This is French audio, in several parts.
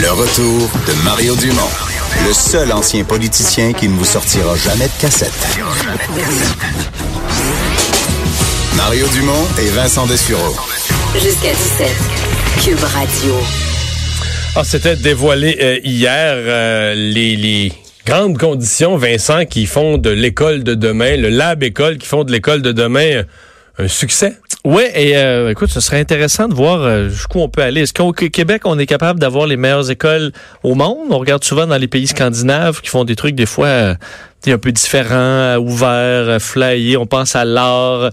Le retour de Mario Dumont, le seul ancien politicien qui ne vous sortira jamais de cassette. Mario Dumont et Vincent Dessureau. Jusqu'à 17. Cube Radio. Ah, c'était dévoilé euh, hier euh, les, les grandes conditions, Vincent, qui font de l'école de demain, le lab école qui font de l'école de demain euh, un succès? Oui, et euh, écoute, ce serait intéressant de voir euh, jusqu'où on peut aller. Est-ce qu'au Québec, on est capable d'avoir les meilleures écoles au monde? On regarde souvent dans les pays scandinaves qui font des trucs des fois euh, un peu différents, ouverts, flyés. On pense à l'art,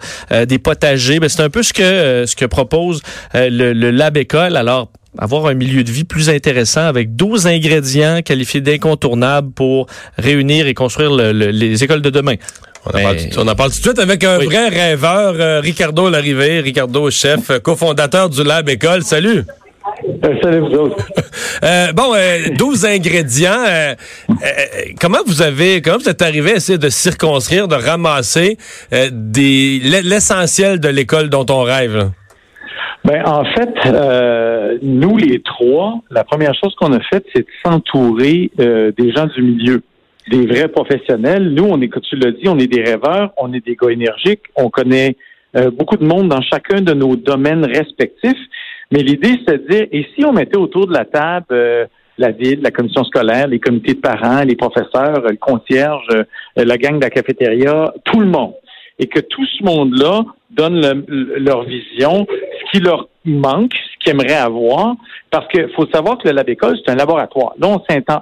des potagers. Ben, c'est un peu ce que ce que propose le, le Lab École. Alors, avoir un milieu de vie plus intéressant avec 12 ingrédients qualifiés d'incontournables pour réunir et construire le, le, les écoles de demain. On en, parle, on en, parle, tout de suite avec un Oui. vrai rêveur, euh, Ricardo Larrivée, Ricardo chef, euh, cofondateur du Lab École. Salut. Euh, salut vous autres. Euh, bon, euh, 12 ingrédients. euh, euh, comment vous avez, comment vous êtes arrivé à essayer de circonscrire, de ramasser euh, des l'essentiel de l'école dont on rêve? là? Ben, en fait, euh, nous les trois, la première chose qu'on a faite, c'est de s'entourer euh, des gens du milieu, des vrais professionnels. Nous, on est, comme tu l'as dit, on est des rêveurs, on est des gars énergiques, on connaît euh, beaucoup de monde dans chacun de nos domaines respectifs. Mais l'idée, c'est de dire, et si on mettait autour de la table euh, la ville, la commission scolaire, les comités de parents, les professeurs, le concierge, euh, la gang de la cafétéria, tout le monde, et que tout ce monde-là donne le- le- leur vision, qui leur manque, ce qu'ils aimeraient avoir, parce qu'il faut savoir que le Lab École, c'est un laboratoire. Là,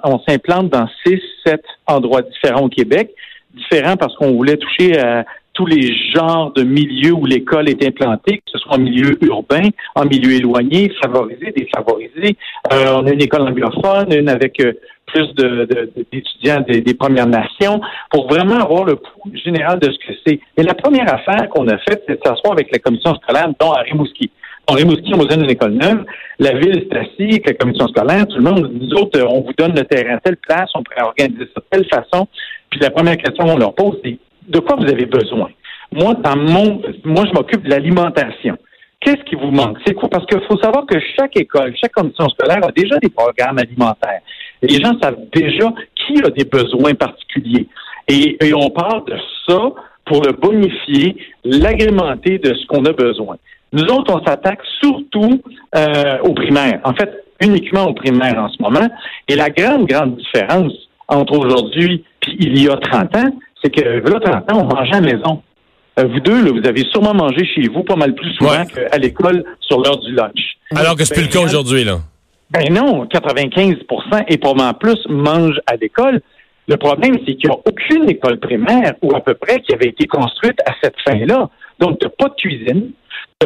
on s'implante dans six, sept endroits différents au Québec, différents parce qu'on voulait toucher à tous les genres de milieux où l'école est implantée, que ce soit en milieu urbain, en milieu éloigné, favorisé, défavorisé. Euh, on a une école anglophone, une avec euh, plus de- de- d'étudiants des, des Premières Nations, pour vraiment avoir le pouls général de ce que c'est. Et la première affaire qu'on a faite, c'est de s'asseoir avec la commission scolaire, dont à Rimouski. En Rimouski, on vous donne une école neuve. La ville avec la commission scolaire. Tout le monde, nous autres, euh, on vous donne le terrain telle place, on pourrait organiser ça de telle façon. Puis la première question qu'on leur pose, c'est de quoi vous avez besoin? Moi, dans mon, moi, je m'occupe de l'alimentation. Qu'est-ce qui vous manque? C'est quoi? Parce qu'il faut savoir que chaque école, chaque commission scolaire a déjà des programmes alimentaires. Les gens savent déjà qui a des besoins particuliers. Et, et on parle de ça pour le bonifier, l'agrémenter de ce qu'on a besoin. Nous autres, on s'attaque surtout euh, aux primaires. En fait, uniquement aux primaires en ce moment. Et la grande, grande différence entre aujourd'hui puis il y a 30 ans, c'est que là, 30 ans, on mangeait à la maison. Euh, vous deux, là, vous avez sûrement mangé chez vous pas mal plus souvent Ouais. qu'à l'école sur l'heure du lunch. Alors que c'est plus le cas Ben, aujourd'hui, là. Ben non, 95% et probablement plus mangent à l'école. Le problème, c'est qu'il n'y a aucune école primaire, ou à peu près, qui avait été construite à cette fin-là. Donc, tu n'as pas de cuisine,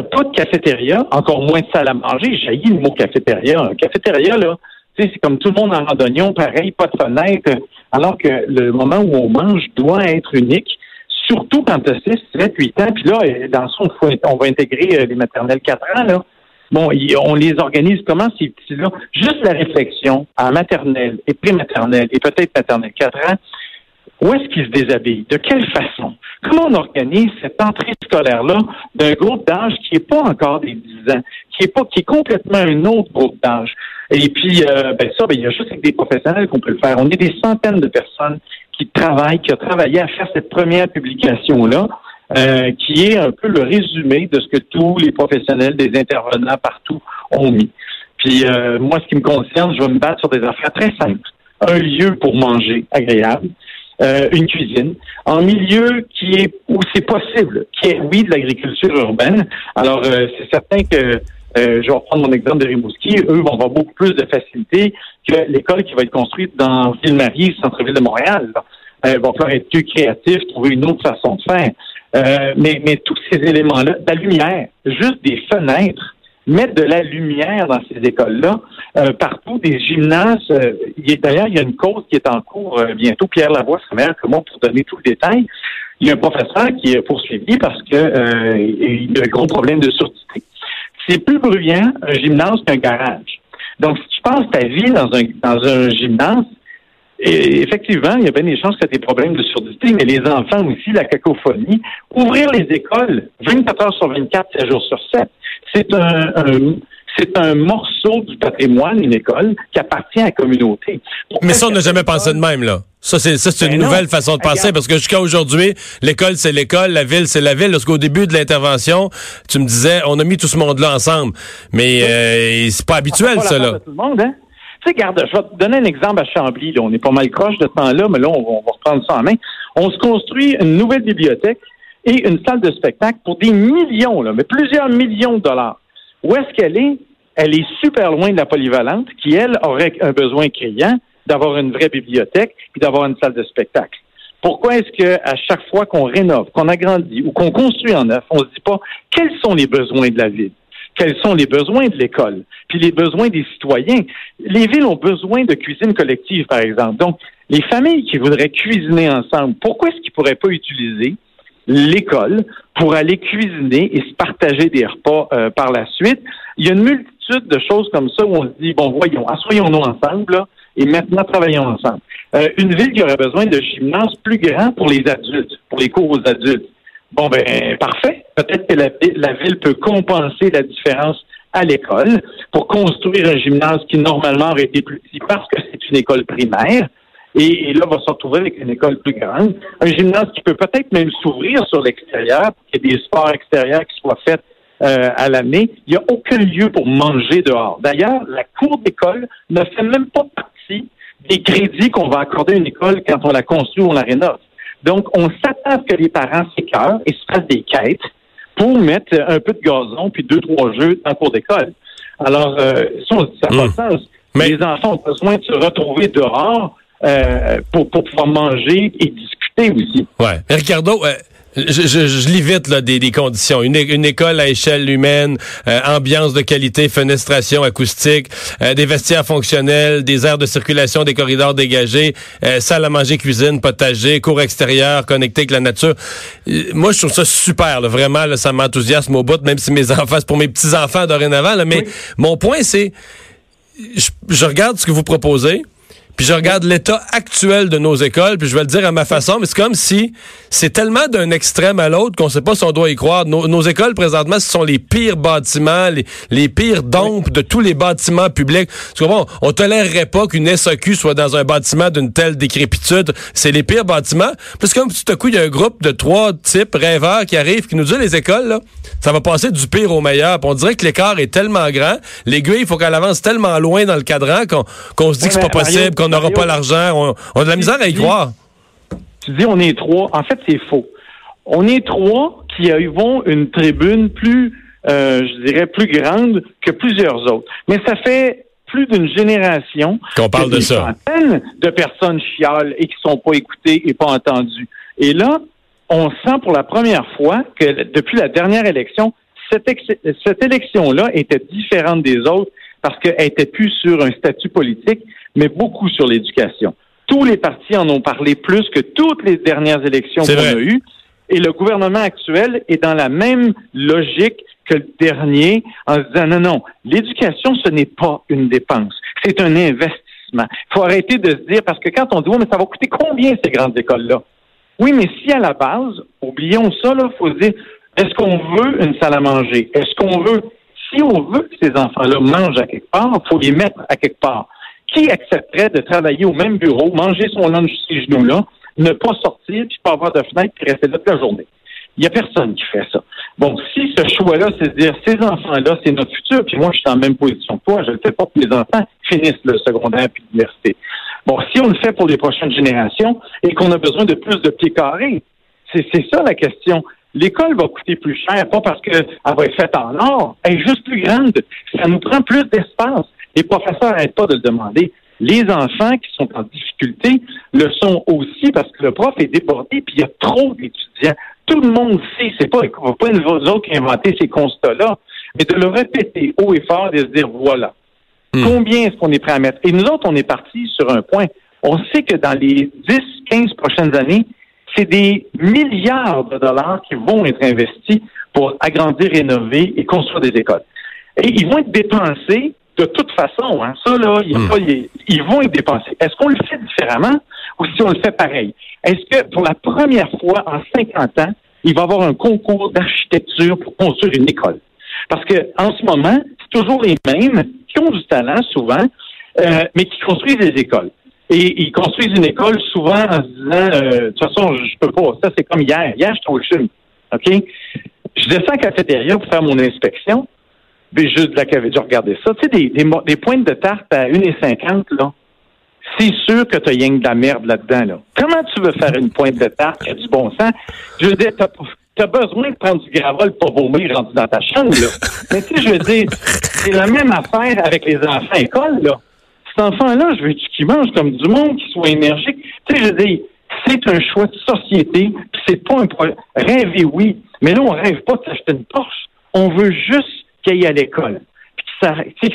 pas de cafétéria, encore moins de salle à manger. J'ai le mot cafétéria. Un cafétéria, là, c'est comme tout le monde en randonnion, pareil, pas de fenêtre, alors que le moment où on mange doit être unique, surtout quand tu as 6, 7, 8 ans. Puis là, euh, dans son, on va intégrer euh, les maternelles 4 ans, là. Bon, on les organise comment ces petits-là? Juste la réflexion en maternelle et prématernelle et peut-être maternelle 4 ans, où est-ce qu'ils se déshabillent? De quelle façon? Comment on organise cette entrée scolaire-là d'un groupe d'âge qui n'est pas encore des 10 ans, qui est pas, qui est complètement un autre groupe d'âge? Et puis, euh, ben ça, ben, il y a juste avec des professionnels qu'on peut le faire. On est des centaines de personnes qui travaillent, qui ont travaillé à faire cette première publication-là, euh, qui est un peu le résumé de ce que tous les professionnels, des intervenants partout ont mis. Puis euh, moi, ce qui me concerne, je vais me battre sur des affaires très simples. Un lieu pour manger agréable, euh, une cuisine, en milieu qui est où c'est possible, qui est oui de l'agriculture urbaine. Alors euh, c'est certain que euh, je vais reprendre mon exemple de Rimouski. Eux vont avoir beaucoup plus de facilité que l'école qui va être construite dans Ville-Marie, centre-ville de Montréal. Euh, il va falloir être plus créatif, trouver une autre façon de faire. Euh, mais, mais tous ces éléments-là, la lumière, juste des fenêtres, mettre de la lumière dans ces écoles-là, euh, partout, des gymnases. euh, D'ailleurs, il y a une cause qui est en cours euh, bientôt. Pierre Lavoie sera meilleur que moi pour donner tout le détail. Il y a un professeur qui est poursuivi parce que euh, il a un gros problème de surdité. C'est plus bruyant un gymnase qu'un garage. Donc, si tu passes ta vie dans un, dans un gymnase, et effectivement, il y a bien des chances que tu aies des problèmes de surdité, mais les enfants aussi, la cacophonie. Ouvrir les écoles 24 heures sur 24, 7 jours sur 7, c'est un, un- C'est un morceau du patrimoine, une école, qui appartient à la communauté. Mais ça, on n'a jamais pensé de même, là. Ça, c'est, ça, c'est une Ben nouvelle façon de penser Regarde. parce que jusqu'à aujourd'hui, l'école, c'est l'école, la ville, c'est la ville. Lorsqu'au début de l'intervention, tu me disais, on a mis tout ce monde-là ensemble. Mais euh, c'est pas habituel, Pas ça, là. tout le monde, hein? Tu je vais te donner un exemple à Chambly. Là. On est pas mal croche de ce temps-là, mais là, on va, reprendre ça en main. On se construit une nouvelle bibliothèque et une salle de spectacle pour des millions, là, mais plusieurs millions de dollars. Où est-ce qu'elle est? Elle est super loin de la polyvalente, qui, elle, aurait un besoin criant d'avoir une vraie bibliothèque puis d'avoir une salle de spectacle. Pourquoi est-ce que à chaque fois qu'on rénove, qu'on agrandit ou qu'on construit en neuf, on se dit pas quels sont les besoins de la ville? Quels sont les besoins de l'école? Puis les besoins des citoyens? Les villes ont besoin de cuisine collective, par exemple. Donc, les familles qui voudraient cuisiner ensemble, pourquoi est-ce qu'ils pourraient pas utiliser l'école pour aller cuisiner et se partager des repas euh, par la suite? Il y a une multitude de choses comme ça où on se dit, bon, voyons, assoyons-nous ensemble, là, et maintenant travaillons ensemble. Euh, une ville qui aurait besoin de gymnases plus grands pour les adultes, pour les cours aux adultes. Bon, ben, parfait. Peut-être que la, la ville peut compenser la différence à l'école pour construire un gymnase qui normalement aurait été plus petit parce que c'est une école primaire. Et, et là, on va se retrouver avec une école plus grande. Un gymnase qui peut peut-être même s'ouvrir sur l'extérieur, pour qu'il y ait des sports extérieurs qui soient faits euh, à l'année. Il n'y a aucun lieu pour manger dehors. D'ailleurs, la cour d'école ne fait même pas partie des crédits qu'on va accorder à une école quand on la construit ou on la rénove. Donc, on s'attend à ce que les parents s'écœurent et se fassent des quêtes pour mettre un peu de gazon puis deux, trois jeux dans la cour d'école. Alors, euh, ça, ça n'a Hum. pas de sens. Mais- Les enfants ont besoin de se retrouver dehors euh, pour, pour pouvoir manger et discuter aussi. Ouais. Mais Ricardo, euh, je, je, je lis vite là, des, des conditions. Une, école à échelle humaine, euh, ambiance de qualité, fenestration acoustique, euh, des vestiaires fonctionnels, des aires de circulation, des corridors dégagés, euh, salle à manger, cuisine, potager, cours extérieur, connecté avec la nature. Euh, moi, je trouve ça super. là, vraiment, là, ça m'enthousiasme au bout, même si mes enfants, c'est pour mes petits-enfants dorénavant. Là, mais mon point, c'est, je, je regarde ce que vous proposez. Puis je regarde l'état actuel de nos écoles, puis je vais le dire à ma façon, mais c'est comme si c'est tellement d'un extrême à l'autre qu'on sait pas si on doit y croire. Nos, nos écoles, présentement, ce sont les pires bâtiments, les, les pires dompes de tous les bâtiments publics. Tu comprends? On tolérerait pas qu'une SAQ soit dans un bâtiment d'une telle décrépitude. C'est les pires bâtiments. Puis c'est comme tout à coup, il y a un groupe de trois types rêveurs qui arrivent, qui nous disent les écoles, là, ça va passer du pire au meilleur. Puis on dirait que l'écart est tellement grand. L'aiguille, il faut qu'elle avance tellement loin dans le cadran qu'on se dit que c'est pas possible, qu'on n'aura pas l'argent. On, on a de la misère à y croire. Tu dis on est trois. En fait, c'est faux. On est trois qui avons une tribune plus, euh, je dirais, plus grande que plusieurs autres. Mais ça fait plus d'une génération Qu'on parle de ça. centaines de personnes chialent et qui sont pas écoutées et pas entendues. Et là, on sent pour la première fois que depuis la dernière élection, cette, cette élection-là était différente des autres parce qu'elle était plus sur un statut politique, mais beaucoup sur l'éducation. Tous les partis en ont parlé plus que toutes les dernières élections qu'on a eues. Et le gouvernement actuel est dans la même logique que le dernier en se disant non, non, l'éducation, ce n'est pas une dépense, c'est un investissement. Il faut arrêter de se dire, parce que quand on dit, mais ça va coûter combien ces grandes écoles-là? Oui, mais si à la base, oublions ça, il faut se dire, est-ce qu'on veut une salle à manger? Est-ce qu'on veut, si on veut que ces enfants-là mangent à quelque part, il faut les mettre à quelque part. Qui accepterait de travailler au même bureau, manger son lunch ces genoux-là, ne pas sortir, puis pas avoir de fenêtre, puis rester là toute la journée? Il n'y a personne qui fait ça. Bon, si ce choix-là, c'est de dire, ces enfants-là, c'est notre futur, puis moi, je suis en même position que toi, je ne fais pas pour les enfants finissent le secondaire puis l'université. Bon, si on le fait pour les prochaines générations et qu'on a besoin de plus de pieds carrés, c'est c'est ça la question. L'école va coûter plus cher, pas parce qu'elle va être faite en or, elle est juste plus grande. Ça nous prend plus d'espace. Les professeurs n'arrêtent pas de le demander. Les enfants qui sont en difficulté le sont aussi parce que le prof est débordé puis il y a trop d'étudiants. Tout le monde sait, c'est pas, pas nous autres qui inventé ces constats-là, mais de le répéter haut et fort et de se dire voilà. Combien est-ce qu'on est prêt à mettre? Et nous autres, on est parti sur un point. On sait que dans les 10, 15 prochaines années, c'est des milliards de dollars qui vont être investis pour agrandir, rénover et construire des écoles. Et ils vont être dépensés de toute façon. Hein. Ça, là, il y a pas, ils, ils vont être dépensés. Est-ce qu'on le fait différemment ou si on le fait pareil? Est-ce que pour la première fois en 50 ans, il va y avoir un concours d'architecture pour construire une école? Parce que en ce moment, c'est toujours les mêmes qui ont du talent souvent, euh, mais qui construisent des écoles. Et ils construisent une école souvent en se disant, euh, de toute façon, je peux pas. Ça, c'est comme hier. Hier, je suis au CHUM. OK? Je descends à la cafétéria pour faire mon inspection. Je, de la café- je regardais ça. Tu sais, des, des, des pointes de tarte à 1,50, là. C'est sûr que tu as rien de la merde là-dedans, là. Comment tu veux faire une pointe de tarte qui a du bon sens? Je veux dire, t'as, t'as besoin de prendre du gravol pour vomir rendu dans ta chambre, là. Mais tu sais, je veux dire, c'est la même affaire avec les enfants à là. Cet enfant-là, je veux qu'il mange comme du monde, qu'il soit énergique? Tu sais, je veux dire, c'est un choix de société, puis c'est pas un problème. Rêver, oui, mais là, on rêve pas de s'acheter une Porsche. On veut juste qu'il aille à l'école. Que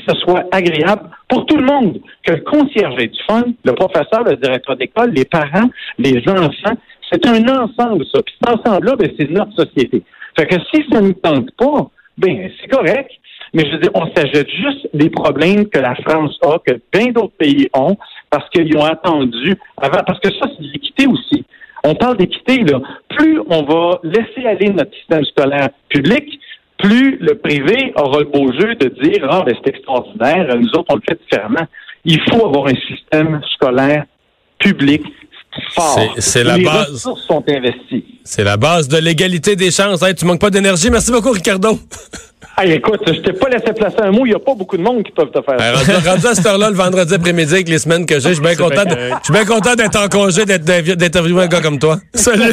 ce soit agréable pour tout le monde. Que le concierge ait du fun, le professeur, le directeur d'école, les parents, les enfants. C'est un ensemble, ça. Puis cet ensemble-là, ben, c'est notre société. Fait que si ça ne tente pas, ben, c'est correct. Mais je veux dire, on s'ajoute juste les problèmes que la France a, que bien d'autres pays ont, parce qu'ils ont attendu avant. Parce que ça, c'est l'équité aussi. On parle d'équité, là. Plus on va laisser aller notre système scolaire public, plus le privé aura le beau jeu de dire Ah, ben, c'est extraordinaire, nous autres, on le fait différemment. Il faut avoir un système scolaire public fort. C'est- c'est la les base. ressources sont investies. C'est la base de l'égalité des chances. Hey, tu manques pas d'énergie. Merci beaucoup, Ricardo. Ah, écoute, je t'ai pas laissé placer un mot, il n'y a pas beaucoup de monde qui peuvent te faire Hey, ça. rendu, rendu à cette heure-là, le vendredi après-midi, avec les semaines que j'ai, je suis bien content, de- je suis bien content d'être en congé, d'être- d'interviewer un gars comme toi. Salut.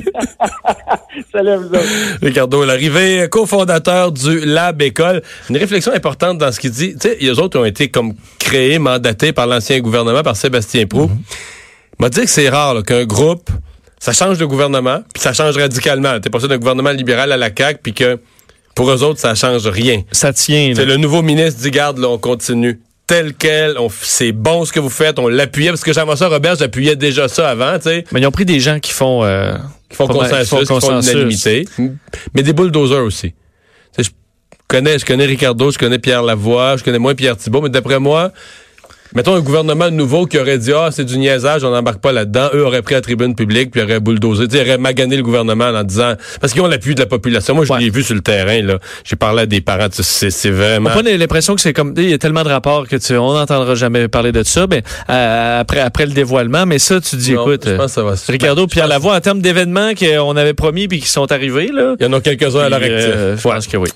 Salut à vous autres. Ricardo Larrivée, cofondateur du Lab École. Une réflexion importante dans ce qu'il dit. Tu sais, les autres ont été comme créés, mandatés par l'ancien gouvernement, par Sébastien Prou. Il m'a dit que c'est rare là, qu'un groupe, ça change de gouvernement, puis ça change radicalement. T'es passé d'un gouvernement libéral à la CAQ, puis que pour eux autres, ça change rien. Ça tient. là. C'est le nouveau ministre dit, garde, là, on continue tel quel, c'est bon ce que vous faites, on l'appuyait, parce que Jean-François Robert, j'appuyais déjà ça avant, tu sais Mais ils ont pris des gens qui font... euh, qui font consensus, qui font, l'unanimité. Mais des bulldozers aussi. Je connais, je connais Ricardo, je connais Pierre Lavoie, je connais moins Pierre Thibault, mais d'après moi, mettons un gouvernement nouveau qui aurait dit ah c'est du niaisage, on n'embarque pas là-dedans. Eux auraient pris la tribune publique puis auraient bulldozé, ils auraient magané le gouvernement en disant parce qu'ils ont l'appui de la population. Moi je Ouais. l'ai vu sur le terrain là. J'ai parlé à des parents, c'est c'est vraiment. On a pas l'impression que c'est comme il y a tellement de rapports que tu on n'entendra jamais parler de ça mais euh, après après le dévoilement mais ça tu dis Non, écoute je pense que ça va. euh, Ricardo je Pierre Lavoie en termes d'événements qu'on avait promis puis qui sont arrivés là Il y en a quelques-uns à leur actif. euh, je Ouais. pense que oui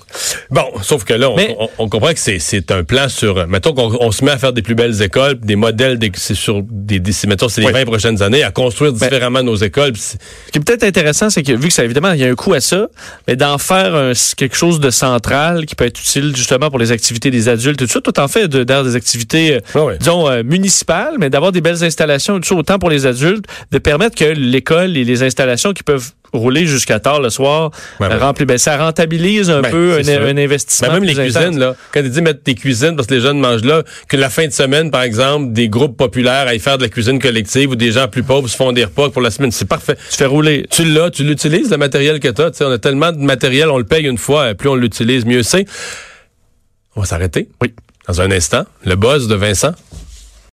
Bon, sauf que là, on, Mais- on- on comprend que c'est- c'est un plan sur. Mettons qu'on on se met à faire des plus belles écoles, puis des modèles, des- c'est sur des, des mettons, c'est les Oui. 20 prochaines années, à construire Ben- différemment nos écoles. Ce qui est peut-être intéressant, c'est que vu que ça, évidemment, il y a un coût à ça, mais d'en faire un- quelque chose de central qui peut être utile justement pour les activités des adultes tout ça. Tout en fait de- d'ailleurs des activités, euh, Ah disons, euh, municipales, mais d'avoir des belles installations, tout ça, autant pour les adultes, de permettre que l'école et les installations qui peuvent rouler jusqu'à tard le soir, Ouais, ouais. rempli- ben, ça rentabilise un Ben, peu un, investissement. Ben, même les cuisines, là. Quand tu dis mettre tes cuisines parce que les jeunes mangent là, que la fin de semaine, par exemple, des groupes populaires aillent faire de la cuisine collective ou des gens plus pauvres se font des repas pour la semaine, c'est parfait. Tu fais rouler. Tu l'as, tu l'utilises, le matériel que tu as. On a tellement de matériel, on le paye une fois, plus on l'utilise, mieux c'est. On va s'arrêter. Oui. Dans un instant, le buzz de Vincent.